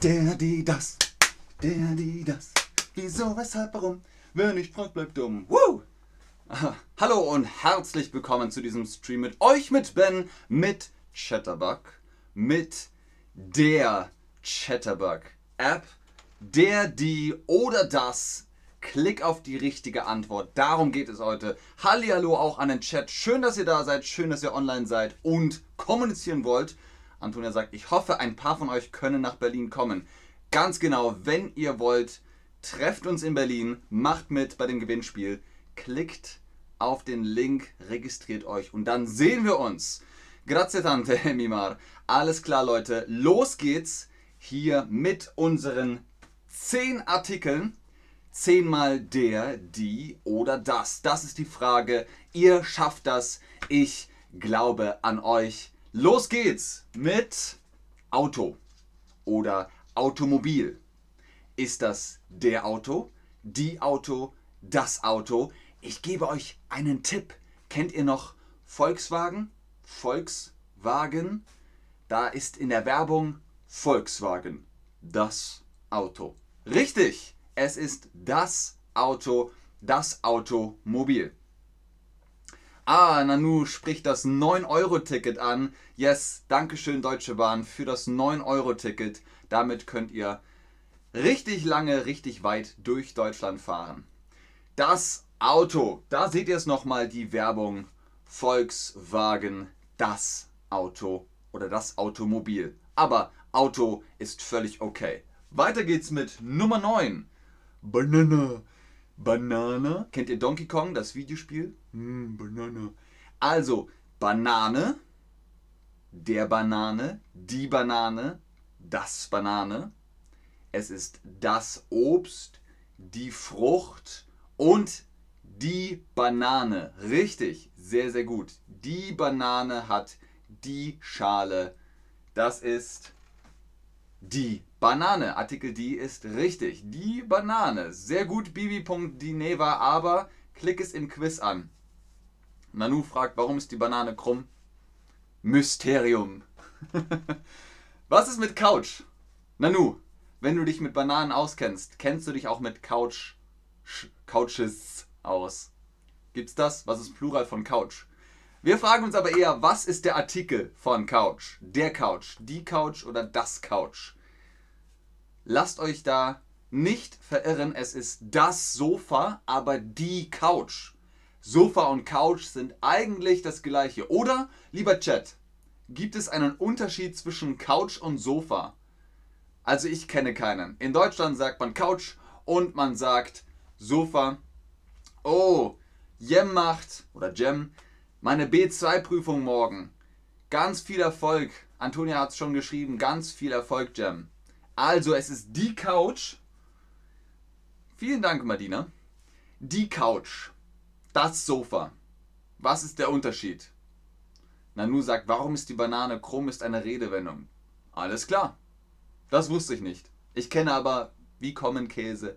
Der, die, das. Der, die, das. Wieso, weshalb, warum? Wer nicht fragt, bleibt dumm. Woo! Hallo und herzlich willkommen zu diesem Stream mit euch, mit Ben, mit Chatterbug, mit der Chatterbug App, der, die oder das. Klick auf die richtige Antwort. Darum geht es heute. Hallihallo auch an den Chat. Schön, dass ihr da seid. Schön, dass ihr online seid und kommunizieren wollt. Antonia sagt, ich hoffe, ein paar von euch können nach Berlin kommen. Ganz genau, wenn ihr wollt, trefft uns in Berlin, macht mit bei dem Gewinnspiel, klickt auf den Link, registriert euch und dann sehen wir uns. Grazie tante, Mimar. Alles klar, Leute. Los geht's hier mit unseren 10 Artikeln. Zehnmal der, die oder das. Das ist die Frage. Ihr schafft das. Ich glaube an euch. Los geht's mit Auto oder Automobil. Ist das der Auto, die Auto, das Auto? Ich gebe euch einen Tipp. Kennt ihr noch Volkswagen? Volkswagen? Da ist in der Werbung Volkswagen. Das Auto. Richtig! Es ist das Auto, das Automobil. Ah, Nanu spricht das 9-Euro-Ticket an. Yes, Dankeschön Deutsche Bahn für das 9-Euro-Ticket. Damit könnt ihr richtig lange, richtig weit durch Deutschland fahren. Das Auto, da seht ihr es nochmal, die Werbung Volkswagen, das Auto oder das Automobil. Aber Auto ist völlig okay. Weiter geht's mit Nummer 9. Banana. Banana. Kennt ihr Donkey Kong, das Videospiel? Mm, Banana. Also, Banane, der Banane, die Banane, das Banane. Es ist das Obst, die Frucht und die Banane. Richtig, sehr, sehr gut. Die Banane hat die Schale. Das ist die Banane. Artikel die ist richtig. Die Banane. Sehr gut, Bibi.dineva, aber klick es im Quiz an. Nanu fragt, warum ist die Banane krumm? Mysterium. Was ist mit Couch? Nanu, wenn du dich mit Bananen auskennst, kennst du dich auch mit Couch, Couches aus? Gibt's das? Was ist Plural von Couch? Wir fragen uns aber eher, was ist der Artikel von Couch? Der Couch, die Couch oder das Couch? Lasst euch da nicht verirren, es ist das Sofa, aber die Couch. Sofa und Couch sind eigentlich das gleiche. Oder, lieber Chat, gibt es einen Unterschied zwischen Couch und Sofa? Also ich kenne keinen. In Deutschland sagt man Couch und man sagt Sofa. Oh, Jem macht, oder Jem, meine B2-Prüfung morgen. Ganz viel Erfolg. Antonia hat es schon geschrieben. Ganz viel Erfolg, Jem. Also, es ist die Couch. Vielen Dank, Madina. Die Couch. Das Sofa. Was ist der Unterschied? Nanu sagt, warum ist die Banane krumm, ist eine Redewendung. Alles klar. Das wusste ich nicht. Ich kenne aber, wie kommen Käse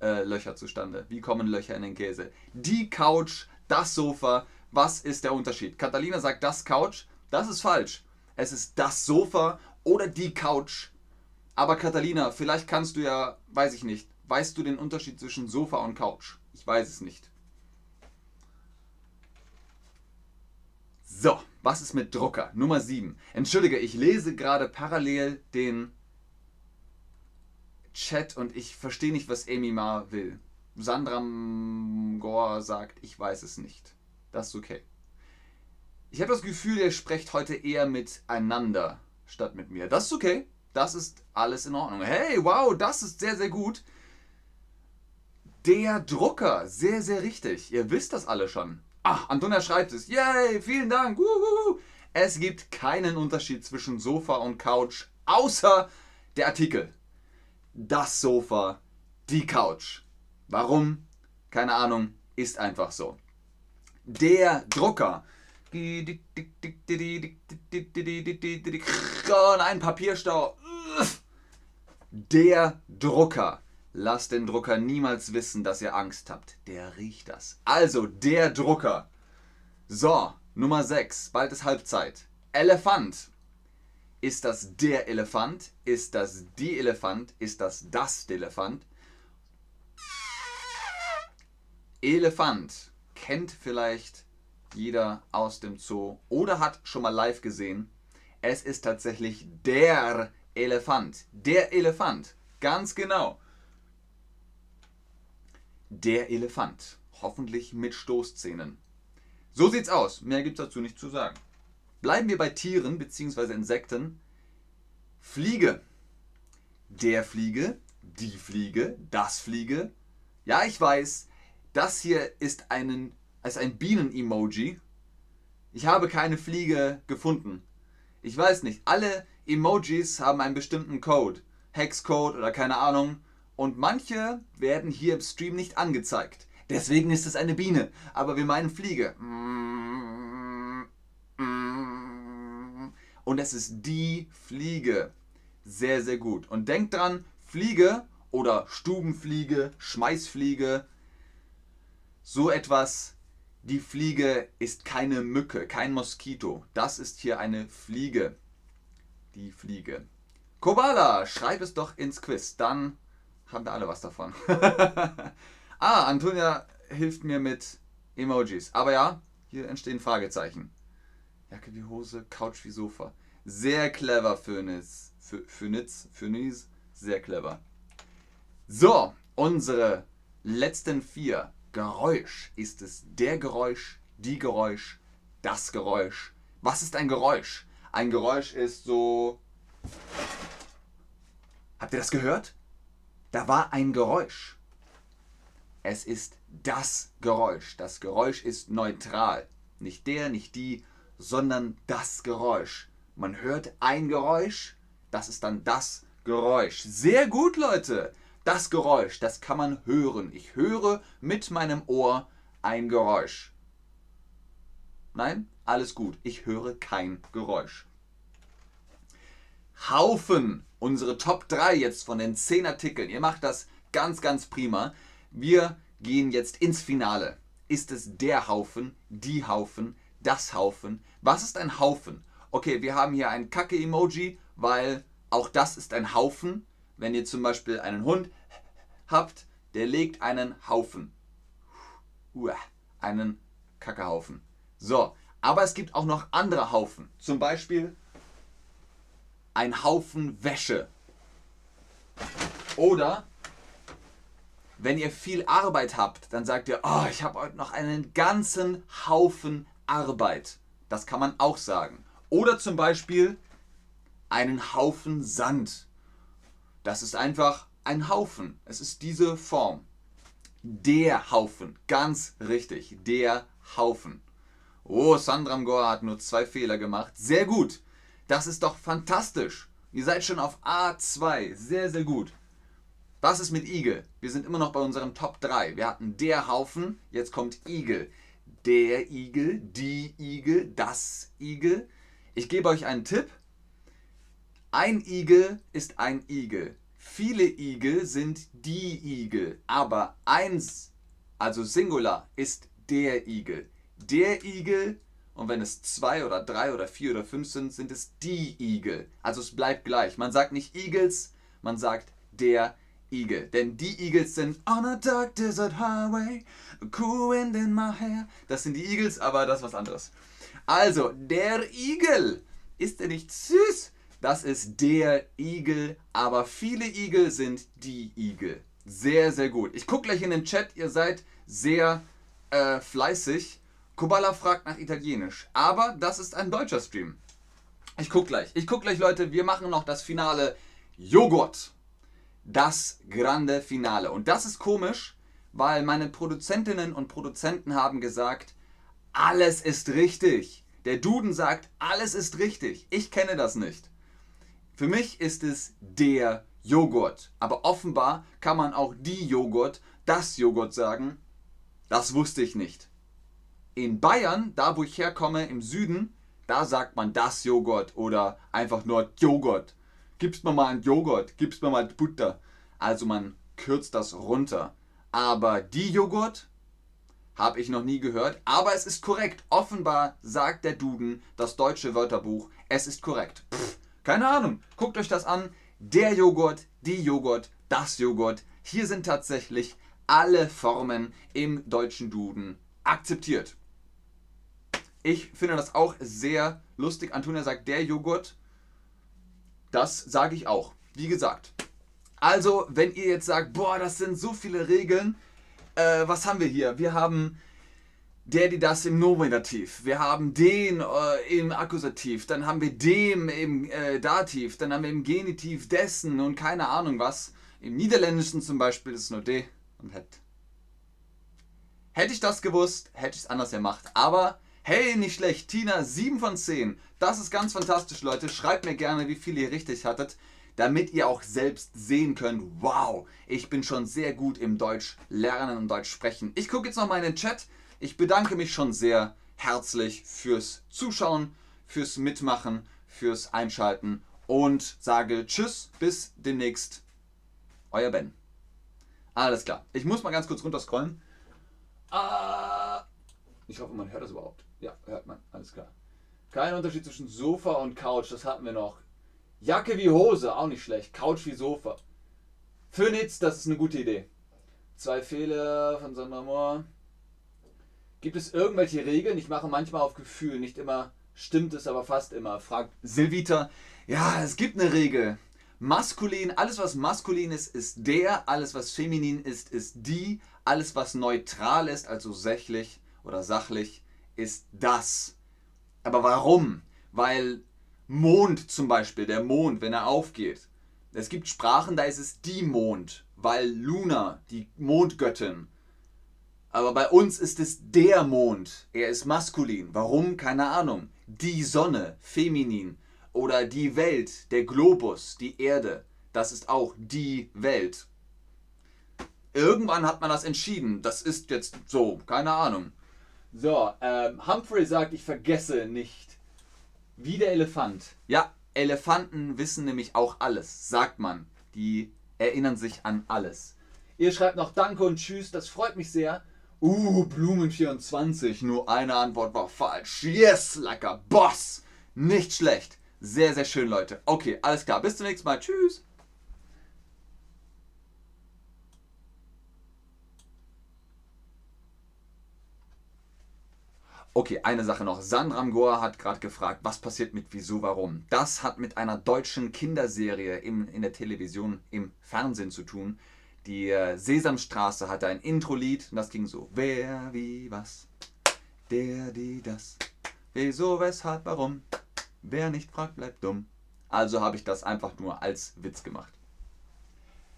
äh, Löcher zustande? Wie kommen Löcher in den Käse? Die Couch, das Sofa. Was ist der Unterschied? Catalina sagt, das Couch. Das ist falsch. Es ist das Sofa oder die Couch aber Catalina, vielleicht kannst du ja, weiß ich nicht, weißt du den Unterschied zwischen Sofa und Couch? Ich weiß es nicht. So, was ist mit Drucker? Nummer 7. Entschuldige, ich lese gerade parallel den Chat und ich verstehe nicht, was Amy Ma will. Sandra Gore sagt, ich weiß es nicht. Das ist okay. Ich habe das Gefühl, ihr sprecht heute eher miteinander statt mit mir. Das ist okay. Das ist alles in Ordnung. Hey, wow, das ist sehr, sehr gut. Der Drucker, sehr, sehr richtig. Ihr wisst das alle schon. Ach, Antonia schreibt es. Yay, vielen Dank. Uhuhu. Es gibt keinen Unterschied zwischen Sofa und Couch, außer der Artikel. Das Sofa, die Couch. Warum? Keine Ahnung, ist einfach so. Der Drucker Oh nein, Papierstau. Der Drucker. Lasst den Drucker niemals wissen, dass ihr Angst habt. Der riecht das. Also, der Drucker. So, Nummer 6. Bald ist Halbzeit. Elefant. Ist das der Elefant? Ist das die Elefant? Ist das das Elefant? Elefant kennt vielleicht jeder aus dem Zoo oder hat schon mal live gesehen. Es ist tatsächlich der Elefant. Der Elefant. Ganz genau. Der Elefant. Hoffentlich mit Stoßzähnen. So sieht's aus. Mehr gibt's dazu nicht zu sagen. Bleiben wir bei Tieren bzw. Insekten. Fliege. Der Fliege, die Fliege, das Fliege. Ja, ich weiß, das hier ist, einen, ist ein Bienen-Emoji. Ich habe keine Fliege gefunden. Ich weiß nicht, alle Emojis haben einen bestimmten Code. Hexcode oder keine Ahnung. Und manche werden hier im Stream nicht angezeigt. Deswegen ist es eine Biene. Aber wir meinen Fliege. Und es ist die Fliege. Sehr, sehr gut. Und denkt dran, Fliege oder Stubenfliege, Schmeißfliege, so etwas, die Fliege ist keine Mücke, kein Moskito. Das ist hier eine Fliege. Die Fliege. Kobala, schreib es doch ins Quiz. Dann haben wir alle was davon. ah, Antonia hilft mir mit Emojis. Aber ja, hier entstehen Fragezeichen. Jacke wie Hose, Couch wie Sofa. Sehr clever, Phönix. Phönix, Phönix, sehr clever. So, unsere letzten vier. Geräusch. Ist es der Geräusch, die Geräusch, das Geräusch? Was ist ein Geräusch? Ein Geräusch ist so. Habt ihr das gehört? Da war ein Geräusch. Es ist das Geräusch. Das Geräusch ist neutral. Nicht der, nicht die, sondern das Geräusch. Man hört ein Geräusch, das ist dann das Geräusch. Sehr gut, Leute. Das Geräusch, das kann man hören. Ich höre mit meinem Ohr ein Geräusch. Nein, alles gut. Ich höre kein Geräusch. Haufen. Unsere Top 3 jetzt von den 10 Artikeln. Ihr macht das ganz, ganz prima. Wir gehen jetzt ins Finale. Ist es der Haufen, die Haufen, das Haufen? Was ist ein Haufen? Okay, wir haben hier ein Kacke-Emoji, weil auch das ist ein Haufen. Wenn ihr zum Beispiel einen Hund habt, der legt einen Haufen. Einen Kackehaufen. So, aber es gibt auch noch andere Haufen. Zum Beispiel ein Haufen Wäsche. Oder wenn ihr viel Arbeit habt, dann sagt ihr, oh, ich habe heute noch einen ganzen Haufen Arbeit. Das kann man auch sagen. Oder zum Beispiel einen Haufen Sand. Das ist einfach ein Haufen. Es ist diese Form. Der Haufen. Ganz richtig. Der Haufen. Oh, Sandram Goa hat nur zwei Fehler gemacht. Sehr gut. Das ist doch fantastisch. Ihr seid schon auf A2. Sehr, sehr gut. Was ist mit Igel? Wir sind immer noch bei unserem Top 3. Wir hatten der Haufen, jetzt kommt Igel. Der Igel, die Igel, das Igel. Ich gebe euch einen Tipp. Ein Igel ist ein Igel. Viele Igel sind die Igel, aber eins, also Singular, ist der Igel. Der Igel, und wenn es zwei oder drei oder vier oder fünf sind, sind es die Igel. Also es bleibt gleich. Man sagt nicht Eagles, man sagt der Igel. Denn die Eagles sind On a dark desert highway, a cool wind in my hair. Das sind die Eagles, aber das ist was anderes. Also, der Igel. Ist er nicht süß? Das ist der Igel, aber viele Igel sind die Igel. Sehr, sehr gut. Ich gucke gleich in den Chat, ihr seid sehr äh, fleißig. Kubala fragt nach Italienisch, aber das ist ein deutscher Stream. Ich gucke gleich. Ich gucke gleich, Leute. Wir machen noch das Finale Joghurt. Das grande Finale. Und das ist komisch, weil meine Produzentinnen und Produzenten haben gesagt, alles ist richtig. Der Duden sagt, alles ist richtig. Ich kenne das nicht. Für mich ist es der Joghurt. Aber offenbar kann man auch die Joghurt, das Joghurt sagen. Das wusste ich nicht. In Bayern, da wo ich herkomme, im Süden, da sagt man das Joghurt oder einfach nur Joghurt. Gibst mir mal einen Joghurt, gibst mir mal Butter. Also man kürzt das runter. Aber die Joghurt habe ich noch nie gehört. Aber es ist korrekt. Offenbar sagt der Duden, das deutsche Wörterbuch, es ist korrekt. Pff, Keine Ahnung. Guckt euch das an. Der Joghurt, die Joghurt, das Joghurt. Hier sind tatsächlich alle Formen im deutschen Duden akzeptiert. Ich finde das auch sehr lustig. Antonia sagt, der Joghurt. Das sage ich auch. Wie gesagt. Also, wenn ihr jetzt sagt, boah, das sind so viele Regeln, äh, was haben wir hier? Wir haben der, die, das im Nominativ. Wir haben den äh, im Akkusativ. Dann haben wir dem im äh, Dativ. Dann haben wir im Genitiv dessen und keine Ahnung was. Im Niederländischen zum Beispiel ist nur de und het. Hätte ich das gewusst, hätte ich es anders gemacht. Aber hey, nicht schlecht. Tina, 7 von 10. Das ist ganz fantastisch, Leute. Schreibt mir gerne, wie viel ihr richtig hattet damit ihr auch selbst sehen könnt, wow, ich bin schon sehr gut im Deutsch lernen und Deutsch sprechen. Ich gucke jetzt noch mal in den Chat. Ich bedanke mich schon sehr herzlich fürs Zuschauen, fürs Mitmachen, fürs Einschalten und sage Tschüss, bis demnächst. Euer Ben. Alles klar. Ich muss mal ganz kurz runterscrollen. Ich hoffe, man hört das überhaupt. Ja, hört man. Alles klar. Kein Unterschied zwischen Sofa und Couch, das hatten wir noch. Jacke wie Hose, auch nicht schlecht. Couch wie Sofa. Phoenix, das ist eine gute Idee. Zwei Fehler von Sandra Moore. Gibt es irgendwelche Regeln? Ich mache manchmal auf Gefühl, nicht immer stimmt es, aber fast immer. Fragt Silvita. Ja, es gibt eine Regel. Maskulin, alles was maskulin ist, ist der, alles was feminin ist, ist die, alles was neutral ist, also sächlich oder sachlich, ist das. Aber warum? Weil Mond zum Beispiel, der Mond, wenn er aufgeht. Es gibt Sprachen, da ist es die Mond, weil Luna, die Mondgöttin. Aber bei uns ist es der Mond. Er ist maskulin. Warum? Keine Ahnung. Die Sonne, feminin. Oder die Welt, der Globus, die Erde. Das ist auch die Welt. Irgendwann hat man das entschieden. Das ist jetzt so, keine Ahnung. So, ähm, Humphrey sagt, ich vergesse nicht. Wie der Elefant. Ja, Elefanten wissen nämlich auch alles, sagt man. Die erinnern sich an alles. Ihr schreibt noch Danke und Tschüss, das freut mich sehr. Uh, Blumen24, nur eine Antwort war falsch. Yes, like a boss. Nicht schlecht. Sehr, sehr schön, Leute. Okay, alles klar. Bis zum nächsten Mal. Tschüss. Okay, eine Sache noch. Sandra Mgoa hat gerade gefragt, was passiert mit Wieso, Warum? Das hat mit einer deutschen Kinderserie im, in der Television, im Fernsehen zu tun. Die äh, Sesamstraße hatte ein Intro-Lied und das ging so. Wer, wie, was? Der, die, das. Wieso, weshalb, warum? Wer nicht fragt, bleibt dumm. Also habe ich das einfach nur als Witz gemacht.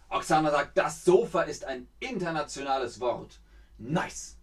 Oksana sagt, das Sofa ist ein internationales Wort. Nice!